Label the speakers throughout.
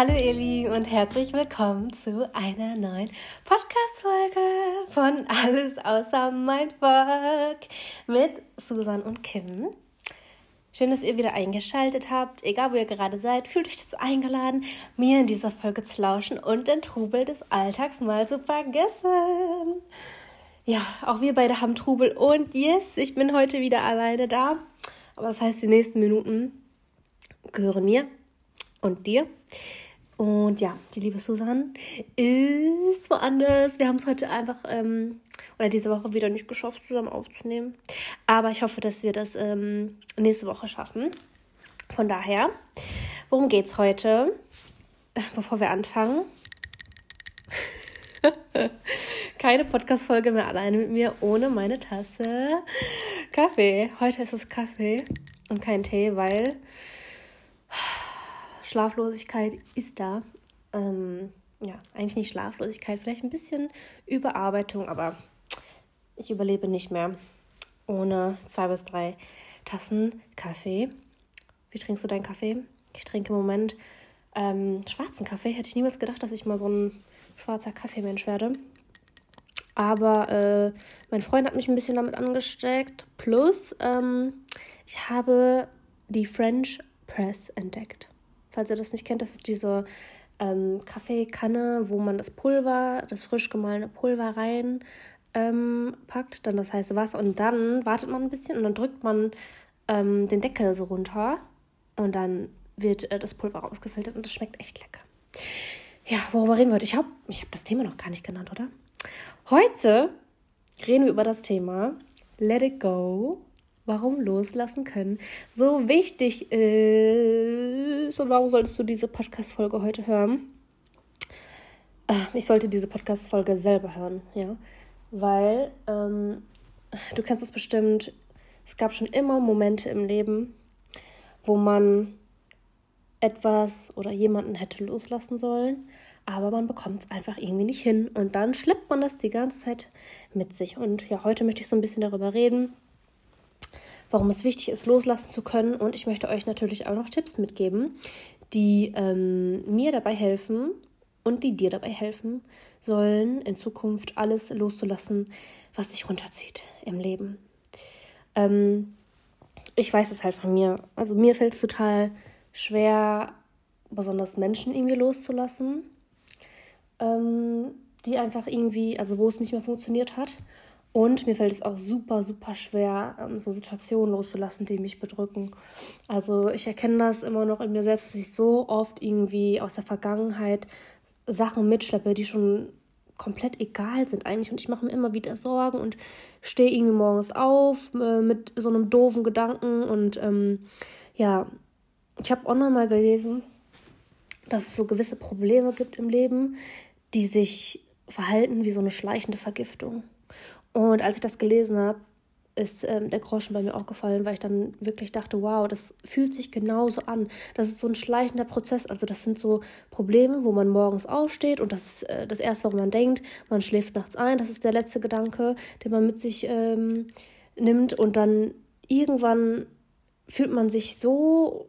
Speaker 1: Hallo ihr Lieben und herzlich willkommen zu einer neuen Podcast-Folge von Alles außer Volk mit Susan und Kim. Schön, dass ihr wieder eingeschaltet habt. Egal, wo ihr gerade seid, fühlt euch dazu eingeladen, mir in dieser Folge zu lauschen und den Trubel des Alltags mal zu vergessen. Ja, auch wir beide haben Trubel und yes, ich bin heute wieder alleine da. Aber das heißt, die nächsten Minuten gehören mir und dir. Und ja, die liebe Susan ist woanders. Wir haben es heute einfach ähm, oder diese Woche wieder nicht geschafft, zusammen aufzunehmen. Aber ich hoffe, dass wir das ähm, nächste Woche schaffen. Von daher, worum geht es heute? Bevor wir anfangen. Keine Podcast-Folge mehr alleine mit mir ohne meine Tasse Kaffee. Heute ist es Kaffee und kein Tee, weil Schlaflosigkeit ist da. Ähm, ja, eigentlich nicht Schlaflosigkeit, vielleicht ein bisschen Überarbeitung, aber ich überlebe nicht mehr ohne zwei bis drei Tassen Kaffee. Wie trinkst du deinen Kaffee? Ich trinke im Moment ähm, schwarzen Kaffee. Hätte ich niemals gedacht, dass ich mal so ein schwarzer Kaffeemensch werde. Aber äh, mein Freund hat mich ein bisschen damit angesteckt. Plus, ähm, ich habe die French Press entdeckt. Falls ihr das nicht kennt, das ist diese ähm, Kaffeekanne, wo man das Pulver, das frisch gemahlene Pulver rein ähm, packt, dann das heiße Wasser und dann wartet man ein bisschen und dann drückt man ähm, den Deckel so runter und dann wird äh, das Pulver rausgefiltert und das schmeckt echt lecker. Ja, worüber reden wir heute? Ich habe ich hab das Thema noch gar nicht genannt, oder? Heute reden wir über das Thema Let It Go warum loslassen können so wichtig ist. Und warum solltest du diese Podcast-Folge heute hören? Äh, ich sollte diese Podcast-Folge selber hören, ja. Weil ähm, du kennst es bestimmt, es gab schon immer Momente im Leben, wo man etwas oder jemanden hätte loslassen sollen, aber man bekommt es einfach irgendwie nicht hin. Und dann schleppt man das die ganze Zeit mit sich. Und ja, heute möchte ich so ein bisschen darüber reden, warum es wichtig ist, loslassen zu können. Und ich möchte euch natürlich auch noch Tipps mitgeben, die ähm, mir dabei helfen und die dir dabei helfen sollen, in Zukunft alles loszulassen, was dich runterzieht im Leben. Ähm, ich weiß es halt von mir. Also mir fällt es total schwer, besonders Menschen irgendwie loszulassen, ähm, die einfach irgendwie, also wo es nicht mehr funktioniert hat. Und mir fällt es auch super, super schwer, ähm, so Situationen loszulassen, die mich bedrücken. Also ich erkenne das immer noch in mir selbst, dass ich so oft irgendwie aus der Vergangenheit Sachen mitschleppe, die schon komplett egal sind eigentlich. Und ich mache mir immer wieder Sorgen und stehe irgendwie morgens auf äh, mit so einem doofen Gedanken. Und ähm, ja, ich habe online mal gelesen, dass es so gewisse Probleme gibt im Leben, die sich verhalten wie so eine schleichende Vergiftung. Und als ich das gelesen habe, ist ähm, der Groschen bei mir auch gefallen, weil ich dann wirklich dachte, wow, das fühlt sich genauso an. Das ist so ein schleichender Prozess. Also das sind so Probleme, wo man morgens aufsteht und das ist äh, das Erste, woran man denkt. Man schläft nachts ein. Das ist der letzte Gedanke, den man mit sich ähm, nimmt. Und dann irgendwann fühlt man sich so,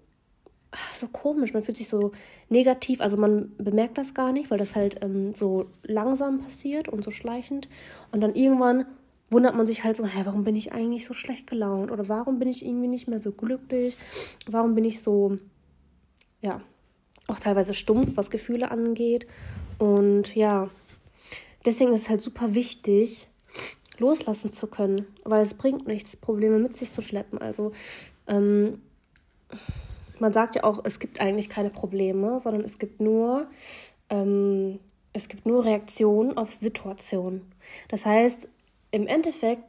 Speaker 1: so komisch. Man fühlt sich so negativ. Also man bemerkt das gar nicht, weil das halt ähm, so langsam passiert und so schleichend. Und dann irgendwann wundert man sich halt so, hä, warum bin ich eigentlich so schlecht gelaunt? Oder warum bin ich irgendwie nicht mehr so glücklich? Warum bin ich so, ja, auch teilweise stumpf, was Gefühle angeht? Und ja, deswegen ist es halt super wichtig, loslassen zu können, weil es bringt nichts, Probleme mit sich zu schleppen. Also, ähm, man sagt ja auch, es gibt eigentlich keine Probleme, sondern es gibt nur, ähm, es gibt nur Reaktionen auf Situationen. Das heißt, im Endeffekt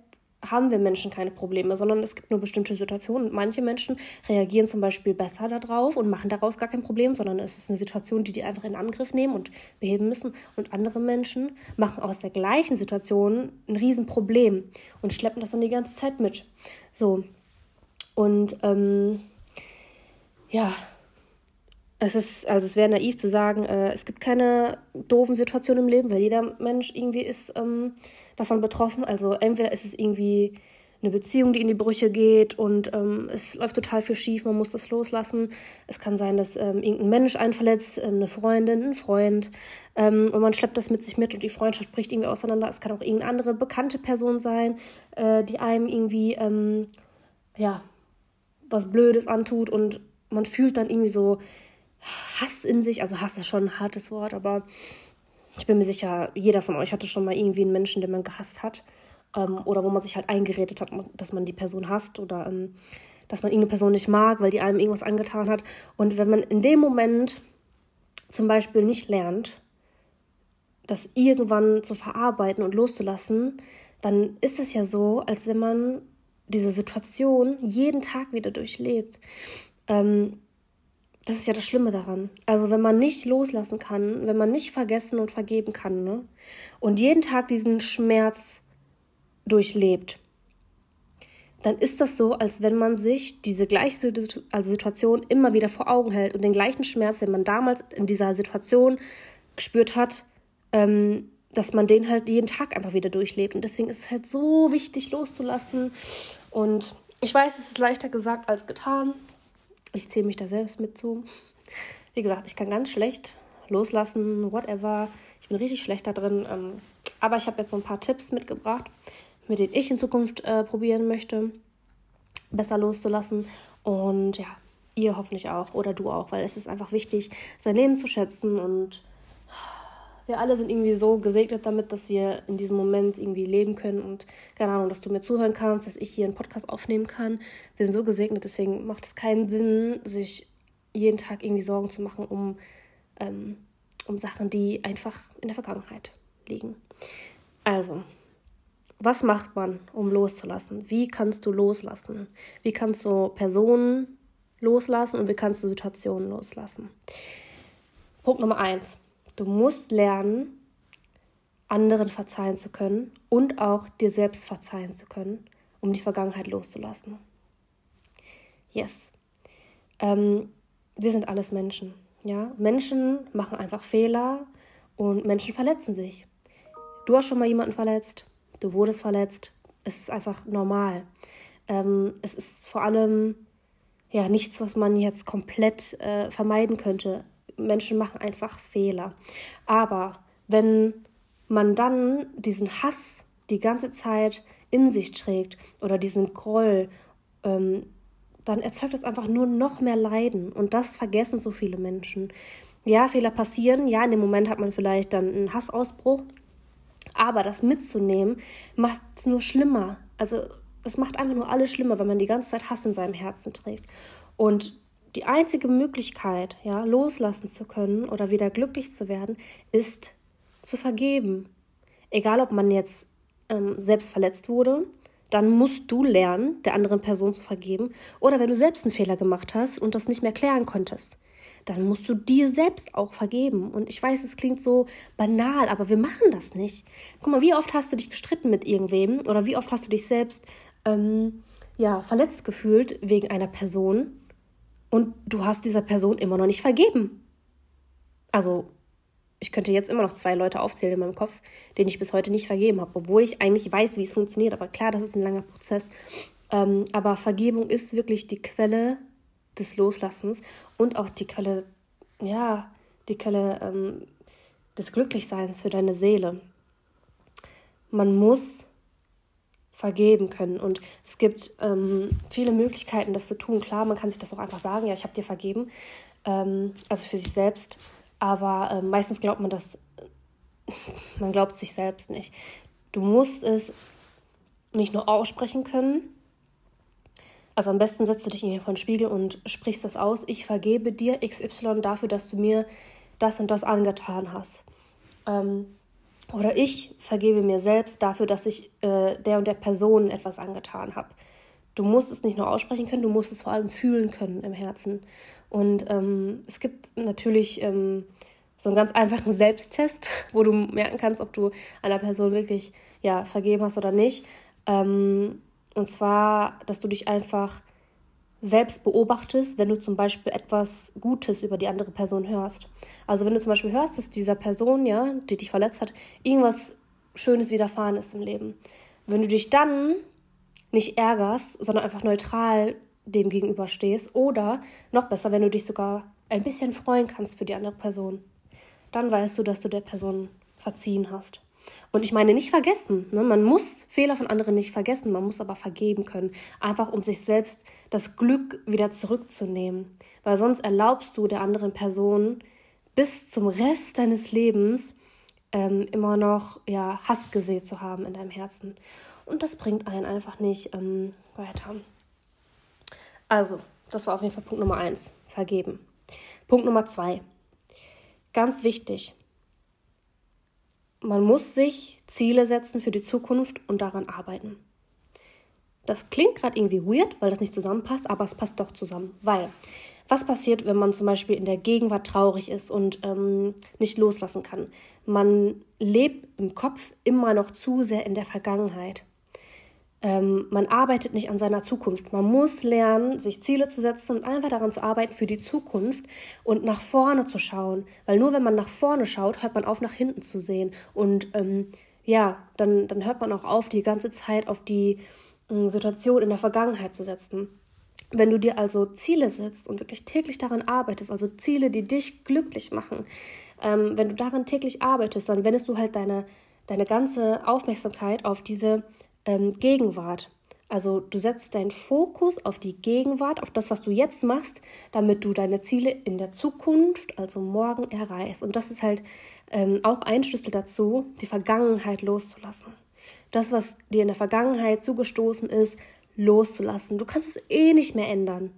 Speaker 1: haben wir Menschen keine Probleme, sondern es gibt nur bestimmte Situationen. Und manche Menschen reagieren zum Beispiel besser darauf und machen daraus gar kein Problem, sondern es ist eine Situation, die die einfach in Angriff nehmen und beheben müssen. Und andere Menschen machen aus der gleichen Situation ein Riesenproblem und schleppen das dann die ganze Zeit mit. So. Und ähm, ja, es ist, also es wäre naiv zu sagen, äh, es gibt keine doofen Situationen im Leben, weil jeder Mensch irgendwie ist ähm, davon betroffen. Also entweder ist es irgendwie eine Beziehung, die in die Brüche geht und ähm, es läuft total viel schief, man muss das loslassen. Es kann sein, dass ähm, irgendein Mensch einen verletzt, ähm, eine Freundin, ein Freund ähm, und man schleppt das mit sich mit und die Freundschaft bricht irgendwie auseinander. Es kann auch irgendeine andere bekannte Person sein, äh, die einem irgendwie, ähm, ja, was Blödes antut und man fühlt dann irgendwie so Hass in sich. Also Hass ist schon ein hartes Wort, aber ich bin mir sicher, jeder von euch hatte schon mal irgendwie einen Menschen, den man gehasst hat. Ähm, oder wo man sich halt eingeredet hat, dass man die Person hasst oder ähm, dass man irgendeine Person nicht mag, weil die einem irgendwas angetan hat. Und wenn man in dem Moment zum Beispiel nicht lernt, das irgendwann zu verarbeiten und loszulassen, dann ist es ja so, als wenn man diese Situation jeden Tag wieder durchlebt. Ähm, das ist ja das Schlimme daran. Also wenn man nicht loslassen kann, wenn man nicht vergessen und vergeben kann, ne? Und jeden Tag diesen Schmerz durchlebt, dann ist das so, als wenn man sich diese gleiche also Situation immer wieder vor Augen hält und den gleichen Schmerz, den man damals in dieser Situation gespürt hat, ähm, dass man den halt jeden Tag einfach wieder durchlebt. Und deswegen ist es halt so wichtig loszulassen. Und ich weiß, es ist leichter gesagt als getan. Ich zähle mich da selbst mit zu. Wie gesagt, ich kann ganz schlecht loslassen, whatever. Ich bin richtig schlecht da drin. Ähm, aber ich habe jetzt so ein paar Tipps mitgebracht, mit denen ich in Zukunft äh, probieren möchte, besser loszulassen. Und ja, ihr hoffentlich auch oder du auch, weil es ist einfach wichtig, sein Leben zu schätzen und wir alle sind irgendwie so gesegnet damit, dass wir in diesem Moment irgendwie leben können und keine Ahnung, dass du mir zuhören kannst, dass ich hier einen Podcast aufnehmen kann. Wir sind so gesegnet, deswegen macht es keinen Sinn, sich jeden Tag irgendwie Sorgen zu machen um, ähm, um Sachen, die einfach in der Vergangenheit liegen. Also, was macht man, um loszulassen? Wie kannst du loslassen? Wie kannst du Personen loslassen und wie kannst du Situationen loslassen? Punkt Nummer eins Du musst lernen, anderen verzeihen zu können und auch dir selbst verzeihen zu können, um die Vergangenheit loszulassen. Yes. Ähm, wir sind alles Menschen. Ja? Menschen machen einfach Fehler und Menschen verletzen sich. Du hast schon mal jemanden verletzt, du wurdest verletzt. Es ist einfach normal. Ähm, es ist vor allem ja nichts, was man jetzt komplett äh, vermeiden könnte. Menschen machen einfach Fehler. Aber wenn man dann diesen Hass die ganze Zeit in sich trägt oder diesen Groll, ähm, dann erzeugt das einfach nur noch mehr Leiden. Und das vergessen so viele Menschen. Ja, Fehler passieren. Ja, in dem Moment hat man vielleicht dann einen Hassausbruch. Aber das mitzunehmen, macht es nur schlimmer. Also, es macht einfach nur alles schlimmer, wenn man die ganze Zeit Hass in seinem Herzen trägt. Und die einzige Möglichkeit, ja, loslassen zu können oder wieder glücklich zu werden, ist zu vergeben. Egal, ob man jetzt ähm, selbst verletzt wurde, dann musst du lernen, der anderen Person zu vergeben. Oder wenn du selbst einen Fehler gemacht hast und das nicht mehr klären konntest, dann musst du dir selbst auch vergeben. Und ich weiß, es klingt so banal, aber wir machen das nicht. Guck mal, wie oft hast du dich gestritten mit irgendwem oder wie oft hast du dich selbst ähm, ja, verletzt gefühlt wegen einer Person und du hast dieser Person immer noch nicht vergeben. Also, ich könnte jetzt immer noch zwei Leute aufzählen in meinem Kopf, denen ich bis heute nicht vergeben habe, obwohl ich eigentlich weiß, wie es funktioniert. Aber klar, das ist ein langer Prozess. Ähm, aber Vergebung ist wirklich die Quelle des Loslassens und auch die Quelle, ja, die Quelle ähm, des Glücklichseins für deine Seele. Man muss vergeben können. Und es gibt ähm, viele Möglichkeiten, das zu tun. Klar, man kann sich das auch einfach sagen, ja, ich habe dir vergeben, ähm, also für sich selbst. Aber äh, meistens glaubt man das, man glaubt sich selbst nicht. Du musst es nicht nur aussprechen können. Also am besten setzt du dich vor den Spiegel und sprichst das aus. Ich vergebe dir XY dafür, dass du mir das und das angetan hast. Ähm, oder ich vergebe mir selbst dafür, dass ich äh, der und der Person etwas angetan habe. Du musst es nicht nur aussprechen können, du musst es vor allem fühlen können im Herzen. Und ähm, es gibt natürlich ähm, so einen ganz einfachen Selbsttest, wo du merken kannst, ob du einer Person wirklich ja, vergeben hast oder nicht. Ähm, und zwar, dass du dich einfach selbst beobachtest, wenn du zum Beispiel etwas Gutes über die andere Person hörst. Also wenn du zum Beispiel hörst, dass dieser Person, ja, die dich verletzt hat, irgendwas Schönes widerfahren ist im Leben. Wenn du dich dann nicht ärgerst, sondern einfach neutral dem gegenüber stehst. Oder noch besser, wenn du dich sogar ein bisschen freuen kannst für die andere Person. Dann weißt du, dass du der Person verziehen hast. Und ich meine nicht vergessen. Ne? Man muss Fehler von anderen nicht vergessen, man muss aber vergeben können. Einfach um sich selbst das Glück wieder zurückzunehmen. Weil sonst erlaubst du der anderen Person bis zum Rest deines Lebens ähm, immer noch ja, Hass gesät zu haben in deinem Herzen. Und das bringt einen einfach nicht ähm, weiter. Also, das war auf jeden Fall Punkt Nummer eins. Vergeben. Punkt Nummer zwei. Ganz wichtig man muss sich Ziele setzen für die Zukunft und daran arbeiten. Das klingt gerade irgendwie weird, weil das nicht zusammenpasst, aber es passt doch zusammen. Weil, was passiert, wenn man zum Beispiel in der Gegenwart traurig ist und ähm, nicht loslassen kann? Man lebt im Kopf immer noch zu sehr in der Vergangenheit. Ähm, man arbeitet nicht an seiner Zukunft. Man muss lernen, sich Ziele zu setzen und einfach daran zu arbeiten für die Zukunft und nach vorne zu schauen. Weil nur wenn man nach vorne schaut, hört man auf, nach hinten zu sehen. Und ähm, ja, dann, dann hört man auch auf, die ganze Zeit auf die äh, Situation in der Vergangenheit zu setzen. Wenn du dir also Ziele setzt und wirklich täglich daran arbeitest, also Ziele, die dich glücklich machen, ähm, wenn du daran täglich arbeitest, dann wendest du halt deine, deine ganze Aufmerksamkeit auf diese ähm, Gegenwart. Also du setzt deinen Fokus auf die Gegenwart, auf das, was du jetzt machst, damit du deine Ziele in der Zukunft, also morgen, erreichst. Und das ist halt ähm, auch ein Schlüssel dazu, die Vergangenheit loszulassen. Das, was dir in der Vergangenheit zugestoßen ist, loszulassen. Du kannst es eh nicht mehr ändern.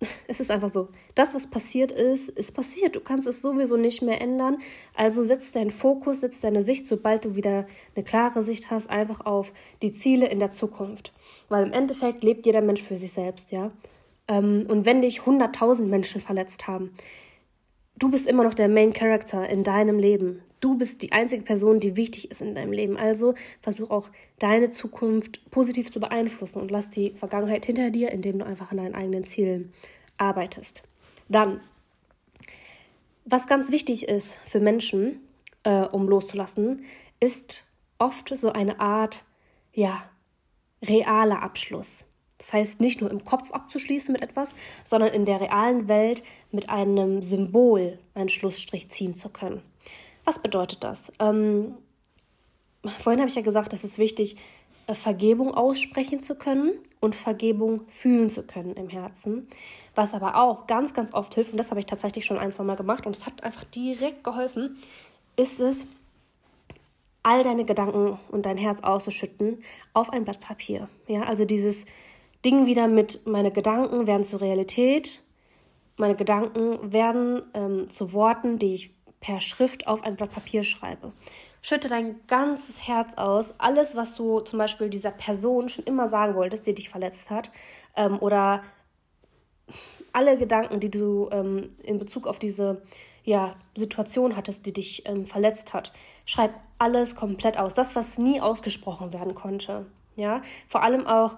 Speaker 1: Es ist einfach so. Das, was passiert ist, ist passiert. Du kannst es sowieso nicht mehr ändern. Also setz deinen Fokus, setz deine Sicht, sobald du wieder eine klare Sicht hast, einfach auf die Ziele in der Zukunft. Weil im Endeffekt lebt jeder Mensch für sich selbst, ja. Ähm, und wenn dich 100.000 Menschen verletzt haben, du bist immer noch der Main Character in deinem Leben. Du bist die einzige Person, die wichtig ist in deinem Leben. Also versuch auch deine Zukunft positiv zu beeinflussen und lass die Vergangenheit hinter dir, indem du einfach an deinen eigenen Zielen arbeitest. Dann, was ganz wichtig ist für Menschen, äh, um loszulassen, ist oft so eine Art, ja, realer Abschluss. Das heißt, nicht nur im Kopf abzuschließen mit etwas, sondern in der realen Welt mit einem Symbol einen Schlussstrich ziehen zu können. Was bedeutet das? Ähm, vorhin habe ich ja gesagt, es ist wichtig, äh, Vergebung aussprechen zu können und Vergebung fühlen zu können im Herzen. Was aber auch ganz, ganz oft hilft, und das habe ich tatsächlich schon ein, zwei Mal gemacht und es hat einfach direkt geholfen, ist es, all deine Gedanken und dein Herz auszuschütten auf ein Blatt Papier. Ja, also dieses Ding wieder mit, meine Gedanken werden zur Realität, meine Gedanken werden ähm, zu Worten, die ich per Schrift auf ein Blatt Papier schreibe. Schütte dein ganzes Herz aus, alles, was du zum Beispiel dieser Person schon immer sagen wolltest, die dich verletzt hat, ähm, oder alle Gedanken, die du ähm, in Bezug auf diese ja, Situation hattest, die dich ähm, verletzt hat. Schreib alles komplett aus. Das, was nie ausgesprochen werden konnte. Ja, vor allem auch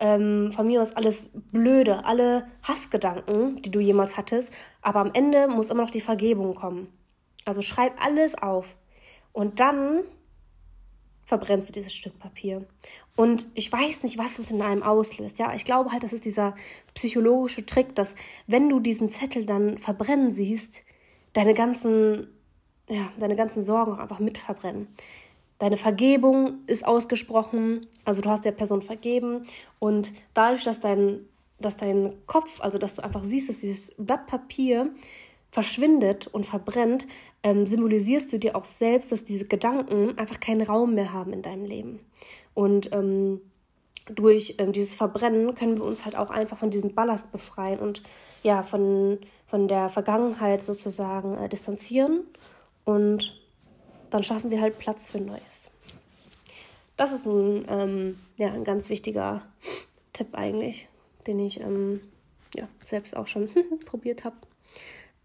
Speaker 1: ähm, von mir aus alles blöde, alle Hassgedanken, die du jemals hattest, aber am Ende muss immer noch die Vergebung kommen. Also schreib alles auf und dann verbrennst du dieses Stück Papier. Und ich weiß nicht, was es in einem auslöst. Ja, ich glaube halt, das ist dieser psychologische Trick, dass wenn du diesen Zettel dann verbrennen siehst, deine ganzen, ja, deine ganzen Sorgen einfach mit verbrennen. Deine Vergebung ist ausgesprochen, also du hast der Person vergeben. Und dadurch, dass dein, dass dein Kopf, also dass du einfach siehst, dass dieses Blatt Papier verschwindet und verbrennt, ähm, symbolisierst du dir auch selbst, dass diese Gedanken einfach keinen Raum mehr haben in deinem Leben. Und ähm, durch ähm, dieses Verbrennen können wir uns halt auch einfach von diesem Ballast befreien und ja, von, von der Vergangenheit sozusagen äh, distanzieren. Und dann schaffen wir halt Platz für Neues. Das ist ein, ähm, ja, ein ganz wichtiger Tipp eigentlich, den ich ähm, ja, selbst auch schon probiert habe.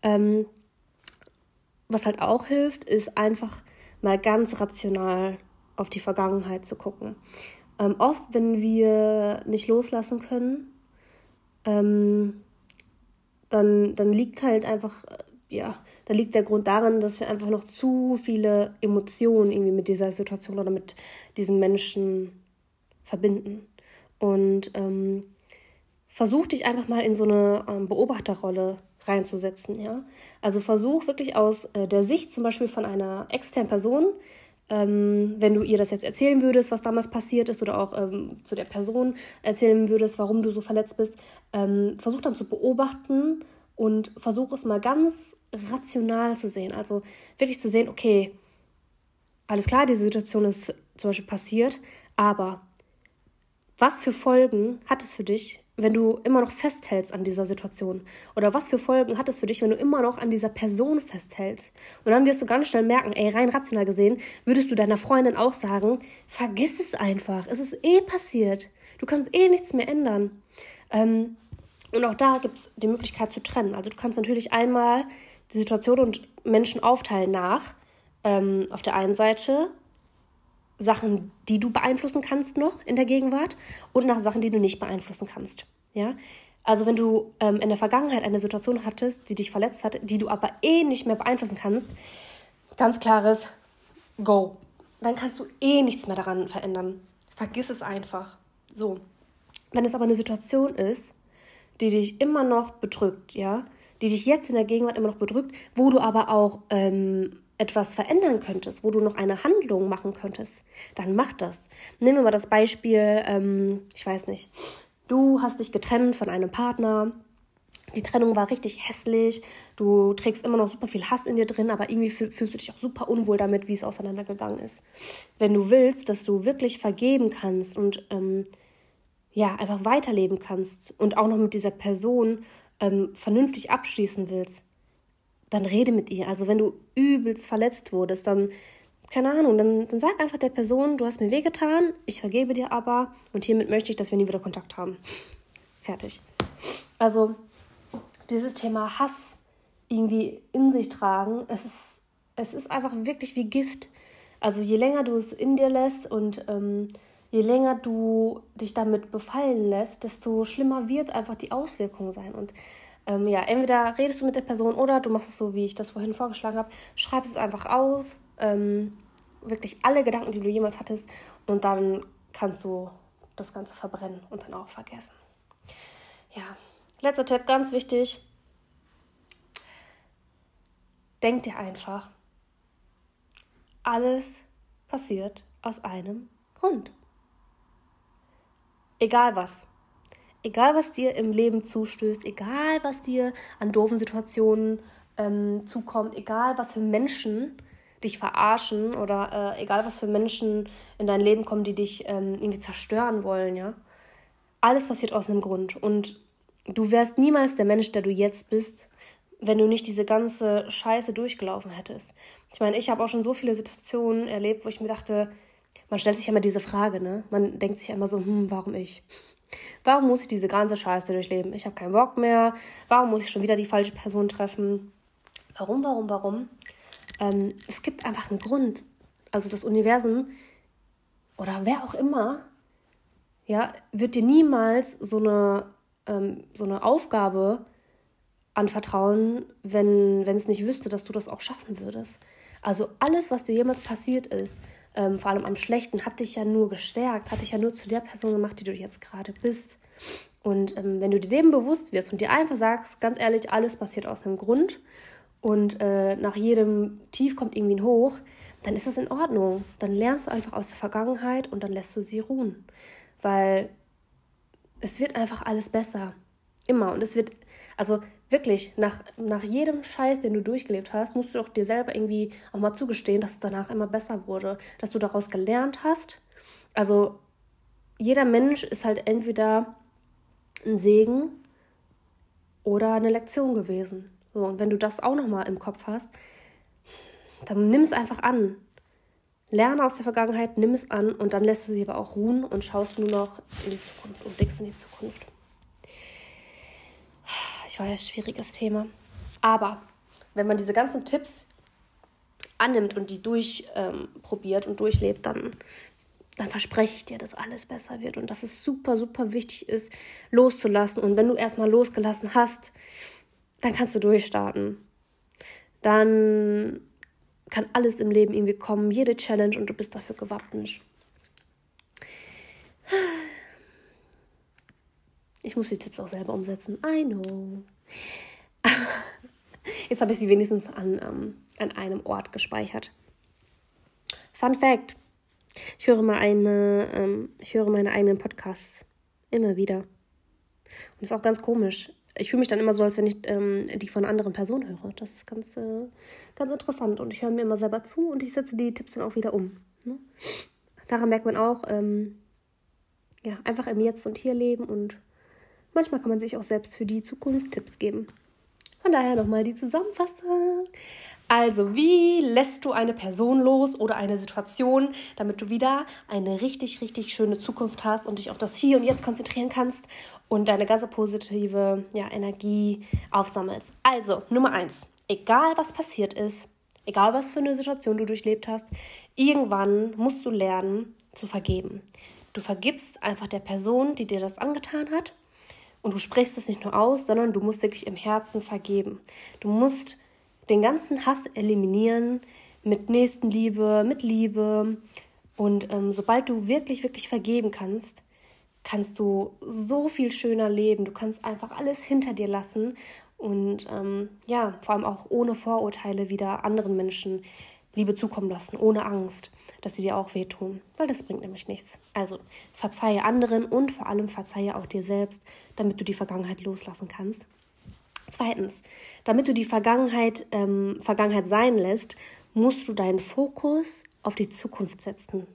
Speaker 1: Ähm, was halt auch hilft, ist einfach mal ganz rational auf die Vergangenheit zu gucken. Ähm, oft, wenn wir nicht loslassen können, ähm, dann, dann liegt halt einfach ja, da liegt der Grund darin, dass wir einfach noch zu viele Emotionen irgendwie mit dieser Situation oder mit diesem Menschen verbinden. Und ähm, versuch dich einfach mal in so eine ähm, Beobachterrolle reinzusetzen, ja. Also versuch wirklich aus äh, der Sicht zum Beispiel von einer externen Person, ähm, wenn du ihr das jetzt erzählen würdest, was damals passiert ist, oder auch ähm, zu der Person erzählen würdest, warum du so verletzt bist, ähm, versuch dann zu beobachten und versuch es mal ganz rational zu sehen. Also wirklich zu sehen, okay, alles klar, diese Situation ist zum Beispiel passiert, aber was für Folgen hat es für dich, wenn du immer noch festhältst an dieser Situation? Oder was für Folgen hat es für dich, wenn du immer noch an dieser Person festhältst? Und dann wirst du ganz schnell merken, ey, rein rational gesehen, würdest du deiner Freundin auch sagen, vergiss es einfach, es ist eh passiert. Du kannst eh nichts mehr ändern. Ähm, und auch da gibt es die Möglichkeit zu trennen. Also du kannst natürlich einmal die Situation und Menschen aufteilen nach. Ähm, auf der einen Seite Sachen, die du beeinflussen kannst noch in der Gegenwart und nach Sachen, die du nicht beeinflussen kannst. Ja? Also wenn du ähm, in der Vergangenheit eine Situation hattest, die dich verletzt hat, die du aber eh nicht mehr beeinflussen kannst, ganz klares Go. Dann kannst du eh nichts mehr daran verändern. Vergiss es einfach. So. Wenn es aber eine Situation ist, die dich immer noch bedrückt, ja, die dich jetzt in der Gegenwart immer noch bedrückt, wo du aber auch ähm, etwas verändern könntest, wo du noch eine Handlung machen könntest, dann mach das. Nehmen wir mal das Beispiel, ähm, ich weiß nicht, du hast dich getrennt von einem Partner, die Trennung war richtig hässlich, du trägst immer noch super viel Hass in dir drin, aber irgendwie fühlst du dich auch super unwohl damit, wie es auseinandergegangen ist. Wenn du willst, dass du wirklich vergeben kannst und ähm, ja, einfach weiterleben kannst und auch noch mit dieser Person ähm, vernünftig abschließen willst, dann rede mit ihr. Also wenn du übelst verletzt wurdest, dann, keine Ahnung, dann, dann sag einfach der Person, du hast mir wehgetan, ich vergebe dir aber und hiermit möchte ich, dass wir nie wieder Kontakt haben. Fertig. Also dieses Thema Hass irgendwie in sich tragen, es ist, es ist einfach wirklich wie Gift. Also je länger du es in dir lässt und ähm, je länger du dich damit befallen lässt, desto schlimmer wird einfach die Auswirkung sein. Und ähm, ja, entweder redest du mit der Person oder du machst es so, wie ich das vorhin vorgeschlagen habe, schreibst es einfach auf, ähm, wirklich alle Gedanken, die du jemals hattest, und dann kannst du das Ganze verbrennen und dann auch vergessen. Ja, letzter Tipp, ganz wichtig. Denk dir einfach, alles passiert aus einem Grund. Egal was. Egal, was dir im Leben zustößt, egal, was dir an doofen Situationen ähm, zukommt, egal, was für Menschen dich verarschen oder äh, egal, was für Menschen in dein Leben kommen, die dich ähm, irgendwie zerstören wollen, ja. Alles passiert aus einem Grund. Und du wärst niemals der Mensch, der du jetzt bist, wenn du nicht diese ganze Scheiße durchgelaufen hättest. Ich meine, ich habe auch schon so viele Situationen erlebt, wo ich mir dachte, man stellt sich immer diese Frage, ne? Man denkt sich immer so, hm, warum ich? Warum muss ich diese ganze Scheiße durchleben? Ich habe keinen Bock mehr. Warum muss ich schon wieder die falsche Person treffen? Warum, warum, warum? Ähm, es gibt einfach einen Grund. Also das Universum oder wer auch immer, ja, wird dir niemals so eine, ähm, so eine Aufgabe anvertrauen, wenn es nicht wüsste, dass du das auch schaffen würdest. Also alles, was dir jemals passiert ist, ähm, vor allem am Schlechten, hat dich ja nur gestärkt, hat dich ja nur zu der Person gemacht, die du jetzt gerade bist. Und ähm, wenn du dir dem bewusst wirst und dir einfach sagst, ganz ehrlich, alles passiert aus einem Grund und äh, nach jedem Tief kommt irgendwie ein Hoch, dann ist es in Ordnung. Dann lernst du einfach aus der Vergangenheit und dann lässt du sie ruhen. Weil es wird einfach alles besser. Immer. Und es wird, also wirklich, nach, nach jedem Scheiß, den du durchgelebt hast, musst du doch dir selber irgendwie auch mal zugestehen, dass es danach immer besser wurde, dass du daraus gelernt hast. Also jeder Mensch ist halt entweder ein Segen oder eine Lektion gewesen. So, und wenn du das auch nochmal im Kopf hast, dann nimm es einfach an. Lerne aus der Vergangenheit, nimm es an und dann lässt du sie aber auch ruhen und schaust nur noch in die Zukunft und blickst in die Zukunft. Ich weiß, schwieriges Thema. Aber wenn man diese ganzen Tipps annimmt und die durchprobiert ähm, und durchlebt, dann, dann verspreche ich dir, dass alles besser wird und dass es super, super wichtig ist, loszulassen. Und wenn du erstmal losgelassen hast, dann kannst du durchstarten. Dann kann alles im Leben irgendwie kommen, jede Challenge und du bist dafür gewappnet. Ich muss die Tipps auch selber umsetzen. I know. Jetzt habe ich sie wenigstens an, ähm, an einem Ort gespeichert. Fun Fact: Ich höre, mal eine, ähm, ich höre meine eigenen Podcasts immer wieder. Und das ist auch ganz komisch. Ich fühle mich dann immer so, als wenn ich ähm, die von anderen Personen höre. Das ist ganz, äh, ganz interessant. Und ich höre mir immer selber zu und ich setze die Tipps dann auch wieder um. Ne? Daran merkt man auch, ähm, ja, einfach im Jetzt und Hier leben und manchmal kann man sich auch selbst für die Zukunft Tipps geben. Von daher nochmal die Zusammenfassung. Also, wie lässt du eine Person los oder eine Situation, damit du wieder eine richtig, richtig schöne Zukunft hast und dich auf das Hier und Jetzt konzentrieren kannst und deine ganze positive ja, Energie aufsammelst? Also, Nummer eins, egal was passiert ist, egal was für eine Situation du durchlebt hast, irgendwann musst du lernen zu vergeben. Du vergibst einfach der Person, die dir das angetan hat und du sprichst es nicht nur aus, sondern du musst wirklich im Herzen vergeben. Du musst den ganzen Hass eliminieren mit Nächstenliebe, mit Liebe. Und ähm, sobald du wirklich, wirklich vergeben kannst, kannst du so viel schöner leben. Du kannst einfach alles hinter dir lassen und ähm, ja, vor allem auch ohne Vorurteile wieder anderen Menschen Liebe zukommen lassen, ohne Angst, dass sie dir auch wehtun, weil das bringt nämlich nichts. Also verzeihe anderen und vor allem verzeihe auch dir selbst, damit du die Vergangenheit loslassen kannst. Zweitens, damit du die Vergangenheit, ähm, Vergangenheit sein lässt, musst du deinen Fokus auf die Zukunft setzen.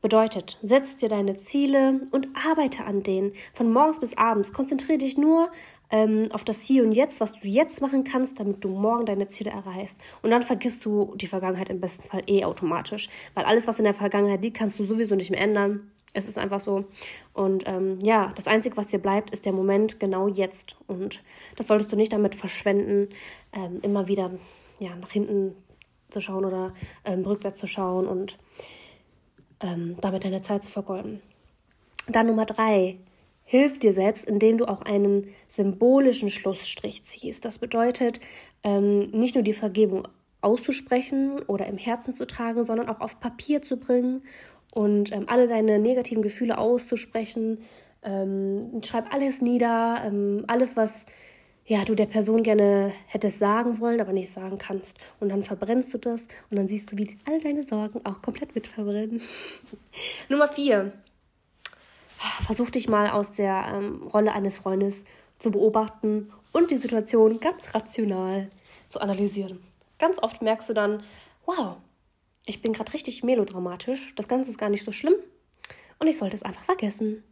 Speaker 1: Bedeutet, setz dir deine Ziele und arbeite an denen. Von morgens bis abends. Konzentriere dich nur ähm, auf das Hier und Jetzt, was du jetzt machen kannst, damit du morgen deine Ziele erreichst. Und dann vergisst du die Vergangenheit im besten Fall eh automatisch. Weil alles, was in der Vergangenheit liegt, kannst du sowieso nicht mehr ändern. Es ist einfach so. Und ähm, ja, das Einzige, was dir bleibt, ist der Moment genau jetzt. Und das solltest du nicht damit verschwenden, ähm, immer wieder ja, nach hinten zu schauen oder ähm, rückwärts zu schauen und ähm, damit deine Zeit zu vergeuden. Dann Nummer drei. Hilf dir selbst, indem du auch einen symbolischen Schlussstrich ziehst. Das bedeutet, ähm, nicht nur die Vergebung auszusprechen oder im Herzen zu tragen, sondern auch auf Papier zu bringen und ähm, alle deine negativen Gefühle auszusprechen. Ähm, schreib alles nieder, ähm, alles, was ja, du der Person gerne hättest sagen wollen, aber nicht sagen kannst. Und dann verbrennst du das und dann siehst du, wie all deine Sorgen auch komplett mit verbrennen. Nummer vier. Versuch dich mal aus der ähm, Rolle eines Freundes zu beobachten und die Situation ganz rational zu analysieren. Ganz oft merkst du dann, wow, ich bin gerade richtig melodramatisch, das Ganze ist gar nicht so schlimm und ich sollte es einfach vergessen.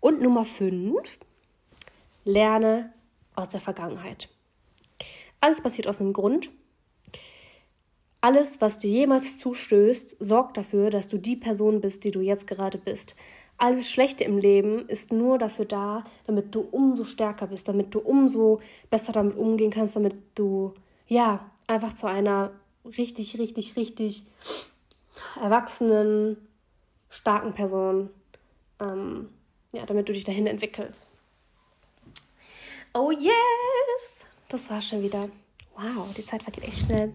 Speaker 1: Und Nummer 5, lerne aus der Vergangenheit. Alles passiert aus einem Grund. Alles, was dir jemals zustößt, sorgt dafür, dass du die Person bist, die du jetzt gerade bist. Alles Schlechte im Leben ist nur dafür da, damit du umso stärker bist, damit du umso besser damit umgehen kannst, damit du ja einfach zu einer richtig, richtig, richtig erwachsenen, starken Person, ähm, ja, damit du dich dahin entwickelst. Oh yes! Das war schon wieder. Wow, die Zeit vergeht echt schnell.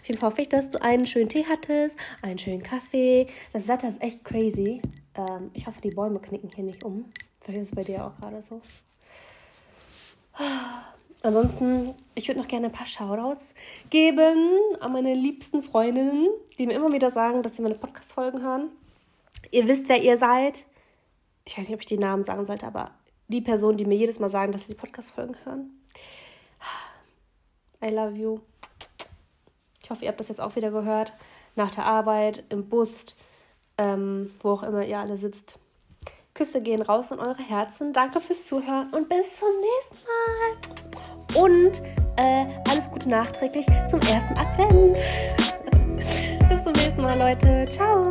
Speaker 1: Auf jeden Fall hoffe ich, dass du einen schönen Tee hattest, einen schönen Kaffee. Das Wetter ist echt crazy. Ähm, ich hoffe, die Bäume knicken hier nicht um. Vielleicht ist es bei dir auch gerade so. Ansonsten, ich würde noch gerne ein paar Shoutouts geben an meine liebsten Freundinnen, die mir immer wieder sagen, dass sie meine Podcast-Folgen hören. Ihr wisst, wer ihr seid. Ich weiß nicht, ob ich die Namen sagen sollte, aber die Personen, die mir jedes Mal sagen, dass sie die Podcast-Folgen hören. I love you. Ich hoffe, ihr habt das jetzt auch wieder gehört. Nach der Arbeit, im Bus, ähm, wo auch immer ihr alle sitzt. Küsse gehen raus in eure Herzen. Danke fürs Zuhören und bis zum nächsten Mal. Und äh, alles Gute nachträglich zum ersten Advent. bis zum nächsten Mal, Leute. Ciao.